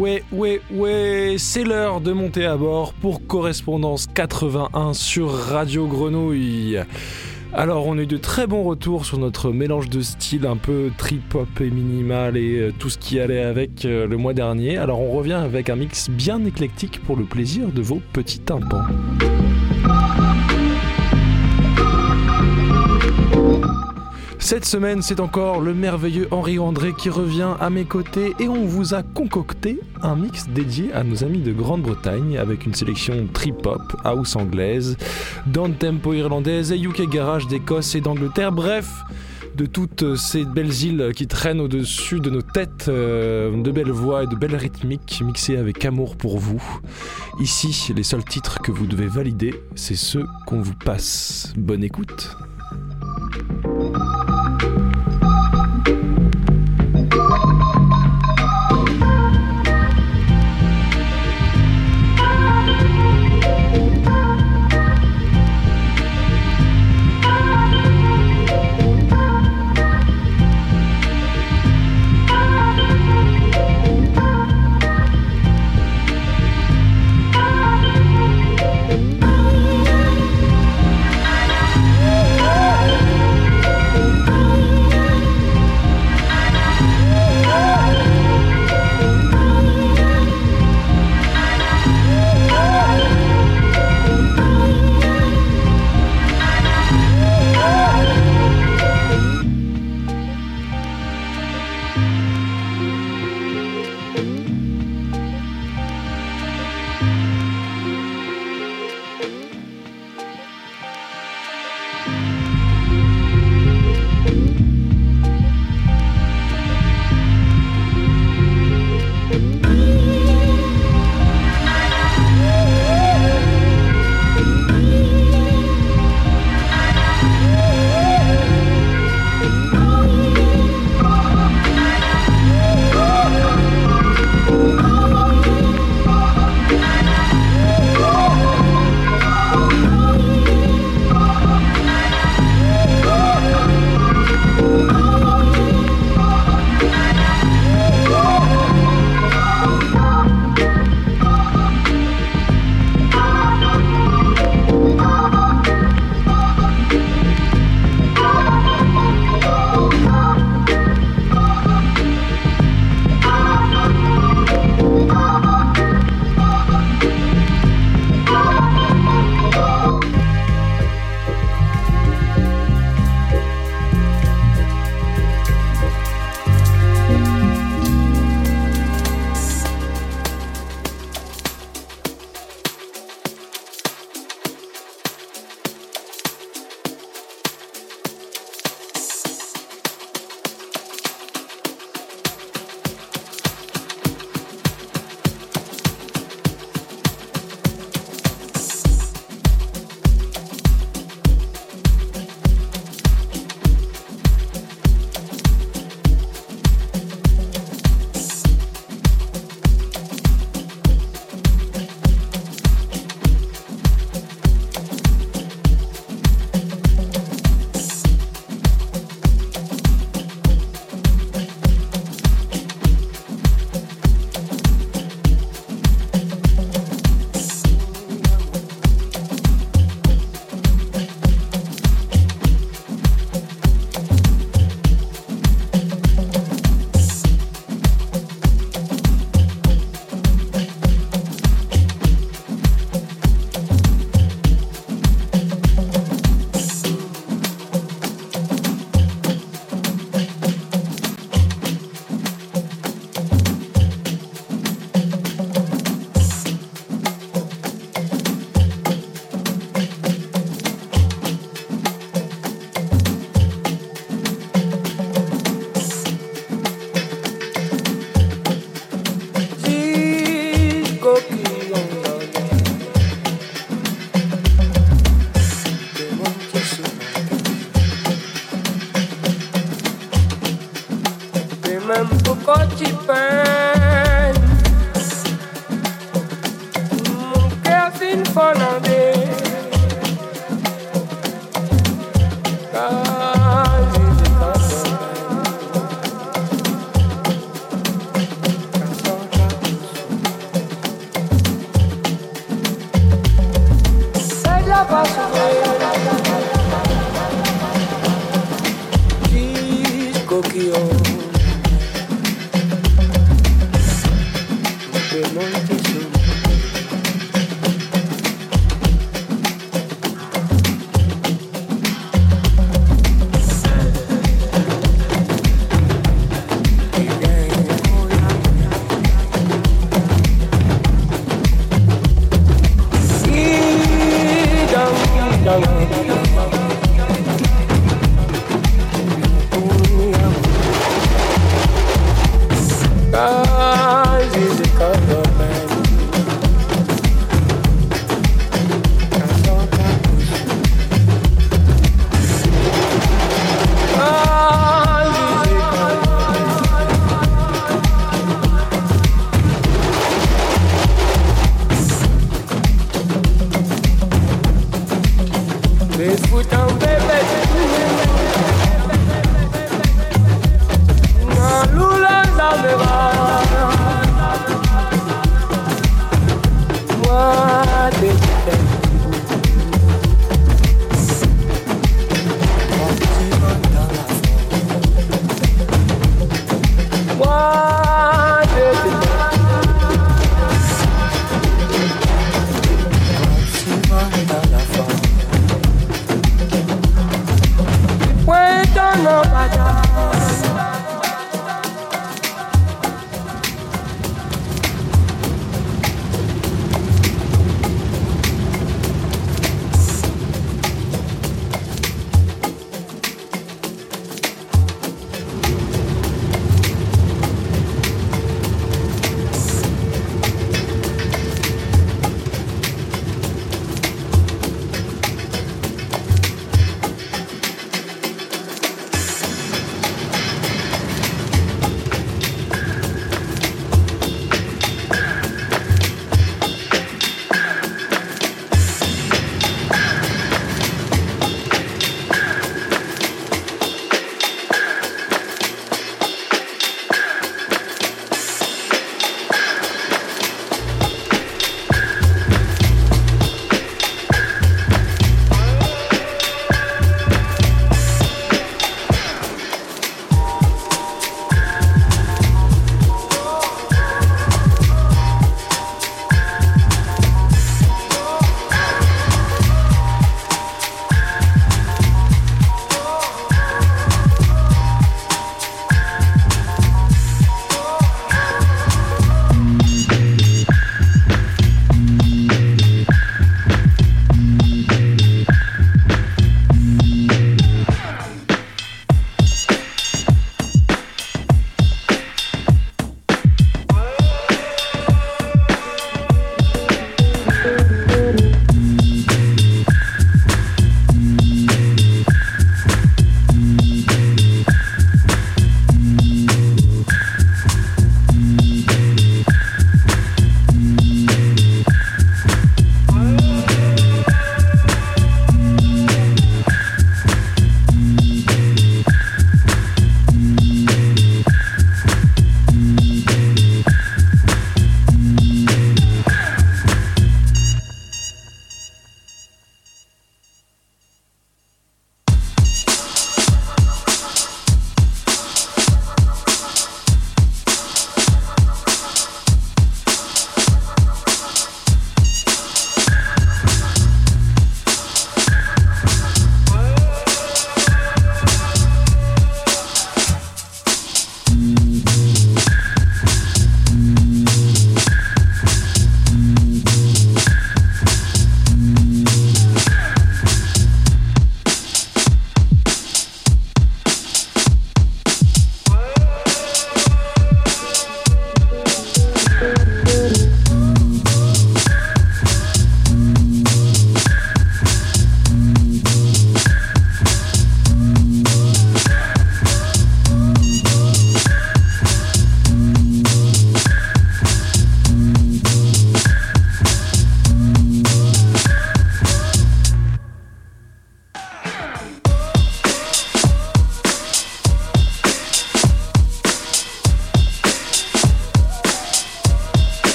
ouais, ouais, ouais, c'est l'heure de monter à bord pour Correspondance 81 sur Radio Grenouille. Alors, on a eu de très bons retours sur notre mélange de styles un peu trip-hop et minimal et euh, tout ce qui allait avec euh, le mois dernier. Alors, on revient avec un mix bien éclectique pour le plaisir de vos petits tympans. Cette semaine, c'est encore le merveilleux Henri André qui revient à mes côtés et on vous a concocté un mix dédié à nos amis de Grande-Bretagne avec une sélection trip-hop, house anglaise, down tempo irlandaise et UK garage d'Écosse et d'Angleterre. Bref, de toutes ces belles îles qui traînent au-dessus de nos têtes, euh, de belles voix et de belles rythmiques mixées avec amour pour vous. Ici, les seuls titres que vous devez valider, c'est ceux qu'on vous passe. Bonne écoute. Good morning.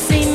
seen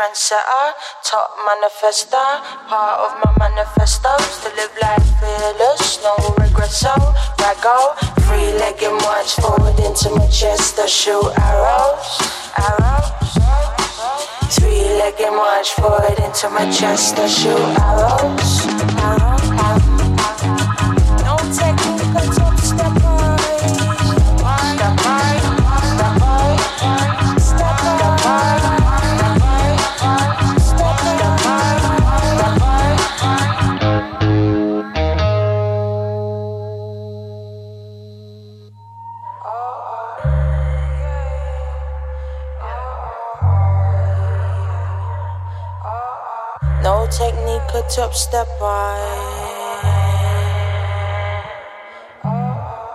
trendsetter. Top manifester, part of my manifestos to live life fearless, no regrets. So I go three-legged march forward into my chest I shoot arrows, arrows. Three-legged march forward into my chest I shoot arrows, top step on. Oh.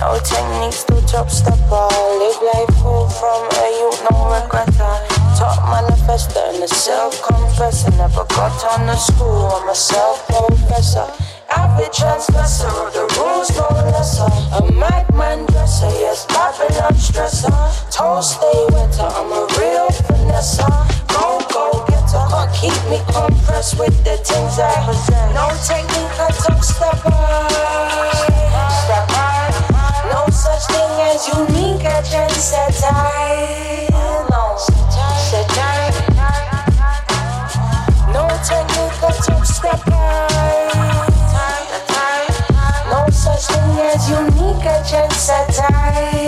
No techniques to top step on. Live life full from a youth, no regretter. Top manifester and a self confessor. Never got on the school, I'm a self professor. Average transgressor of the rules, no lesser. A madman dresser, yes, Babylon stressor. Toes stay wetter, I'm a real finesser. Go, keep me compressed with the things I possess. No technique, I top step. No such thing as unique, a trendsetter. No, setter. No technique, a top step. No such thing as unique, a trendsetter. No,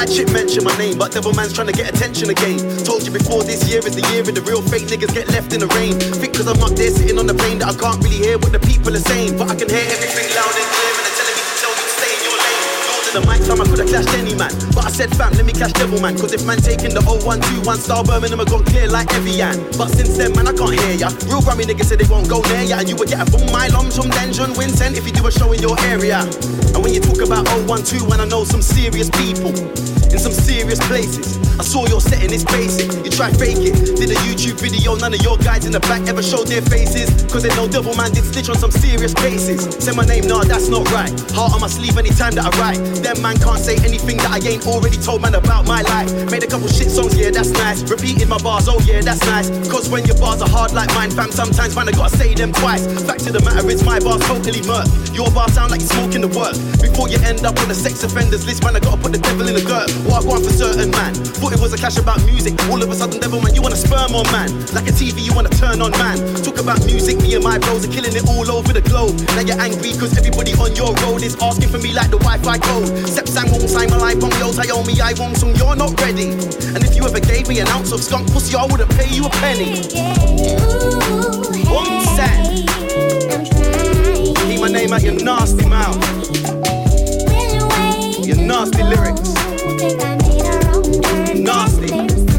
why Chip mention my name, but Devilman's trying to get attention again. Told you before this year is the year of the real fake niggas get left in the rain. Think cause I'm up there sitting on the plane that I can't really hear what the people are saying. But I can hear everything loud and clear the mic time, I could've clashed any man. But I said, fam, let me clash Devilman. Cause if man taking the 0121 star Birmingham, I got clear like Evian. But since then, man, I can't hear ya. Real Grammy niggas say they won't go near ya. And you would get a boom my lums from Denjon Vincent if you do a show in your area. And when you talk about 012, I know some serious people in some serious places. I saw your setting, it's basic. You try fake it. Did a YouTube video, none of your guys in the back ever showed their faces. Cause they know Devilman did stitch on some serious cases. Say my name, nah, that's not right. Heart on my sleeve anytime that I write. Them man can't say anything that I ain't already told man about my life. Made a couple shit songs, yeah, that's nice. Repeated my bars, oh yeah, that's nice. Cause when your bars are hard like mine, fam, sometimes man, I gotta say them twice. Fact of the matter is, my bars totally murk. Your bars sound like you're smoking the work. Before you end up on the sex offenders list, man, I gotta put the devil in the dirt. What I want for certain man. Thought it was a clash about music. All of a sudden, Devilman, you wanna sperm on man. Like a TV, you wanna turn on man. Talk about music, me and my bros are killing it all over the globe. Now you're angry cause everybody on your road is asking for me like the Wi-Fi code. Sep sang won't sign my life on yours, I owe me, I won't song, you're not ready. And if you ever gave me an ounce of skunk pussy, I wouldn't pay you a penny. One cent. Keep my name out your nasty mouth. Nasty lyrics. Nasty.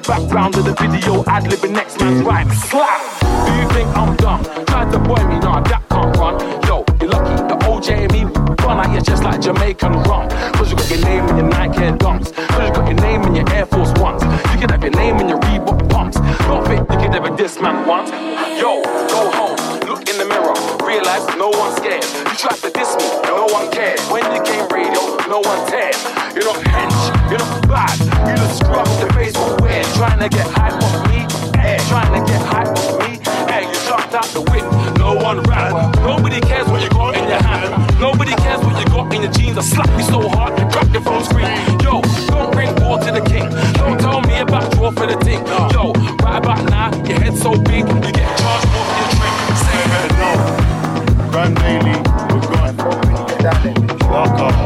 The background of the video, ad libbing next man's rhyme. Slap! Do you think I'm dumb? Try to boy me, nah, that can't run. Yo, you're lucky, the and me run out here just like Jamaican rum. Cause you got your name in your Nike Air Dunks. Cause you got your name in your Air Force Ones. You can have your name in your Reebok pumps. Don't think you can ever diss man once. Yo, go home, look in the mirror, realize no one's scared. You tried to diss me, no one cared. When you came radio, no one cared. You're not hench, you're not bad. You just scrub the trying to get hype off me. Hey, trying to get hype off me. Hey, you jumped out the whip, no one ran. Nobody cares what you got in your hand. Nobody cares what you got in your jeans. I slap you so hard, you crack your phone screen. Yo, don't bring war to the king. Don't tell me about draw for the thing. Yo, right about now, your head's so big, you get charged for your drink. Say better know. Grand Daily, we're gone. Walk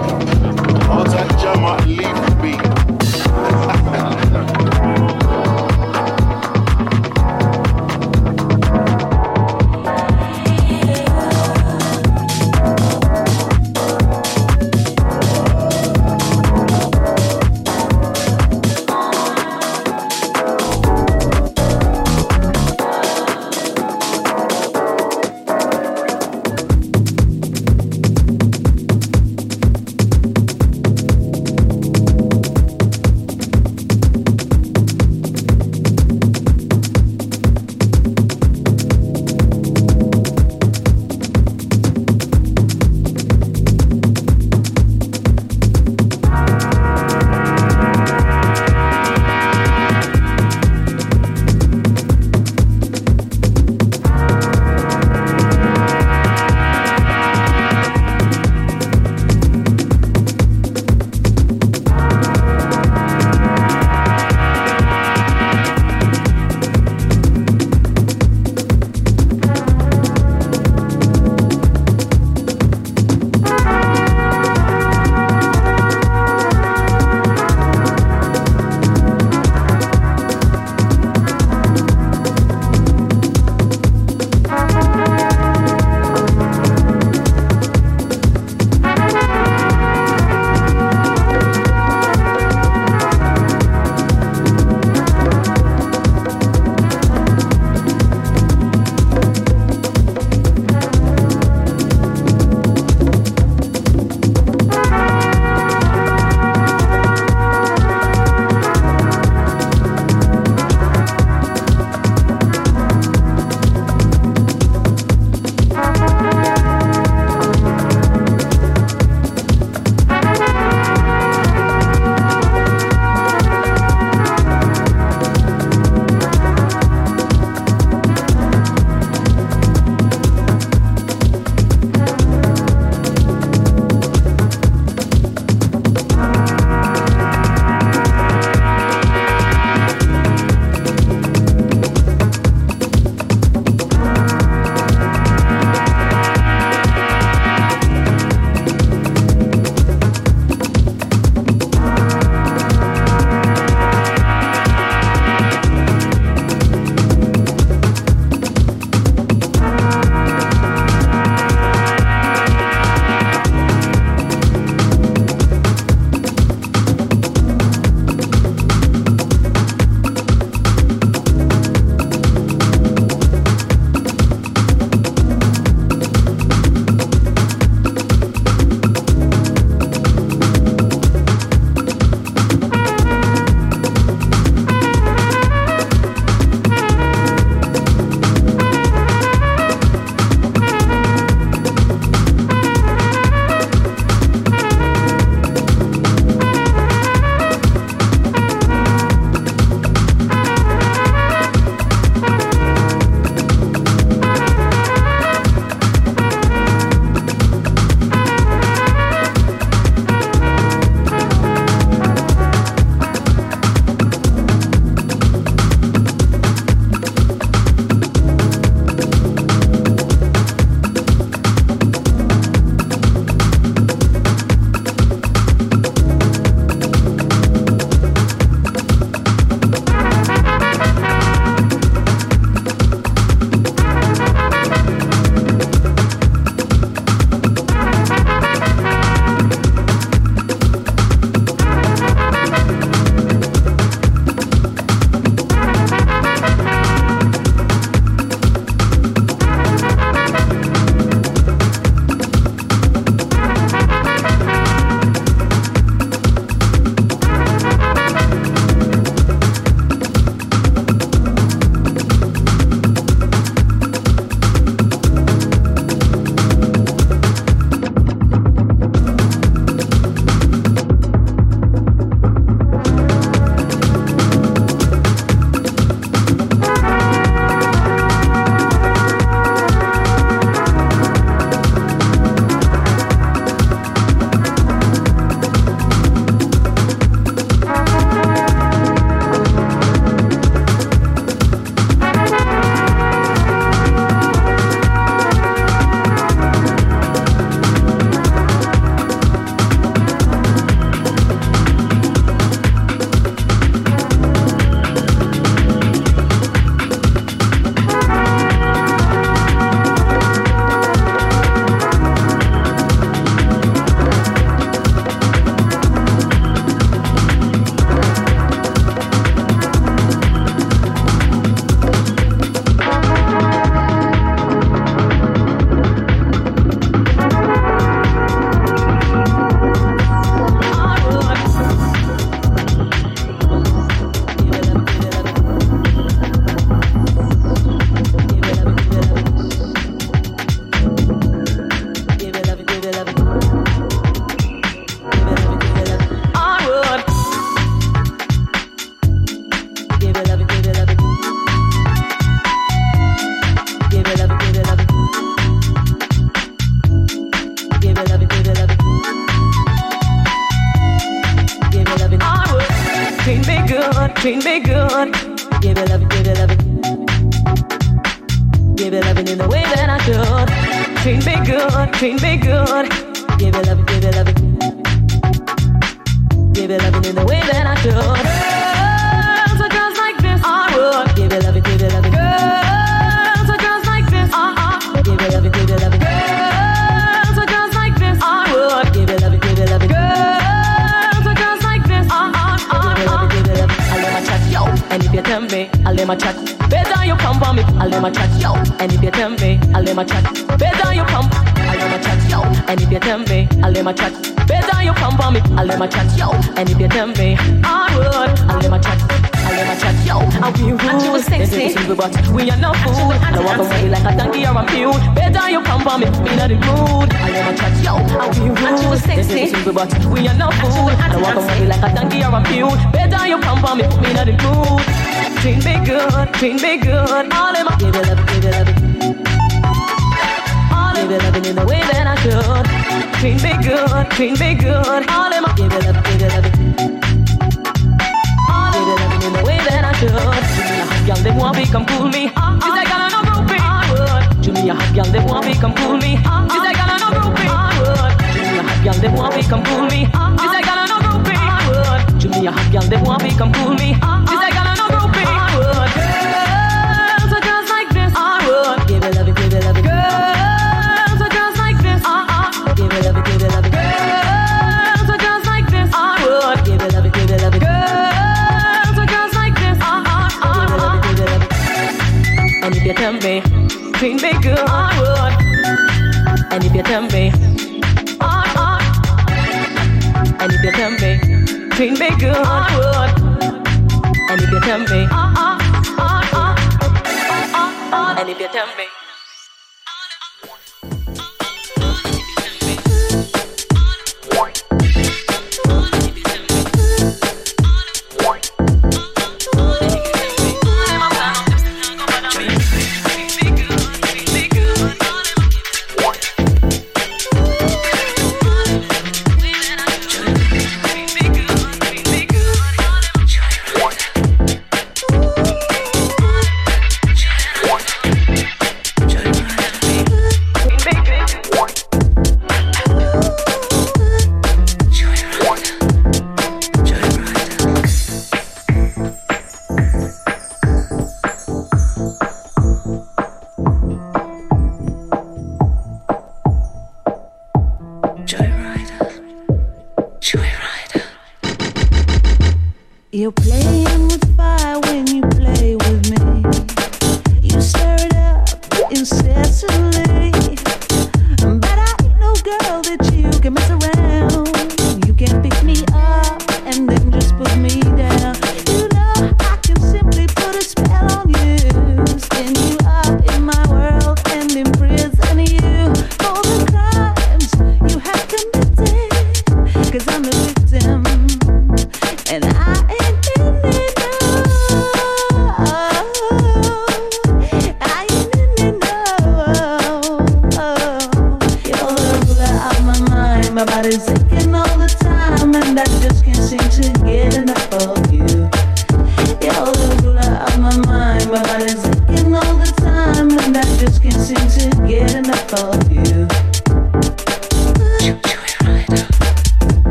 me.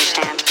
On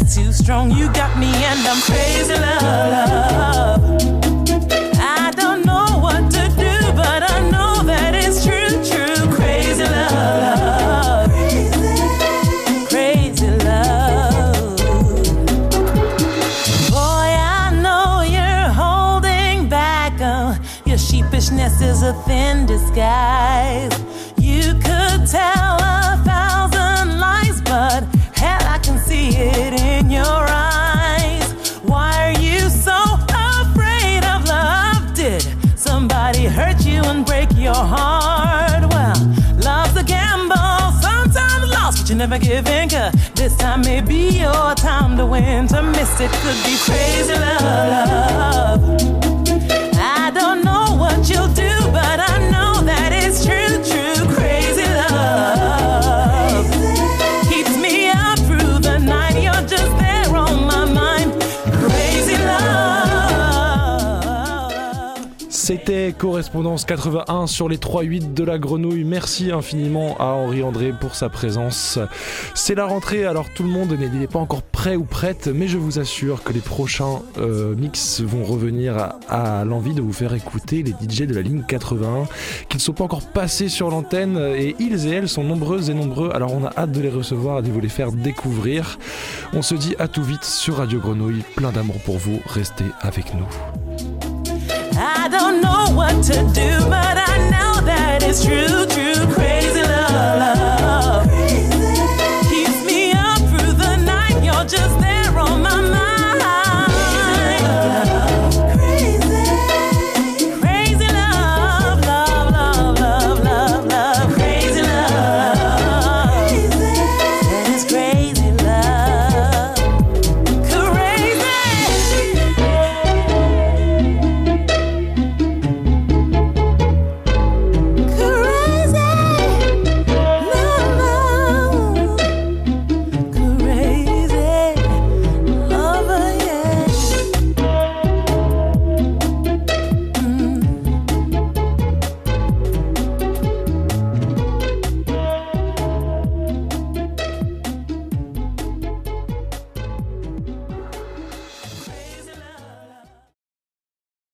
just too strong. You got me and I'm crazy, love. I don't know what to do, but I know that it's true, true. Crazy love. Crazy love. Boy, I know you're holding back. Uh, your sheepishness is a thin disguise. Never give in. 'cause this time may be your time to win. To miss it could be crazy love. Correspondance 81 sur les 3-8 de la grenouille. Merci infiniment à Henri André pour sa présence. C'est la rentrée, alors tout le monde n'est pas encore prêt ou prête, mais je vous assure que les prochains euh, mix vont revenir à, à l'envie de vous faire écouter les DJ de la ligne 81 qui ne sont pas encore passés sur l'antenne et ils et elles sont nombreuses et nombreux, alors on a hâte de les recevoir et de vous les faire découvrir. On se dit à tout vite sur Radio Grenouille, plein d'amour pour vous, restez avec nous. I don't know what to do, but I know that it's true, true, crazy.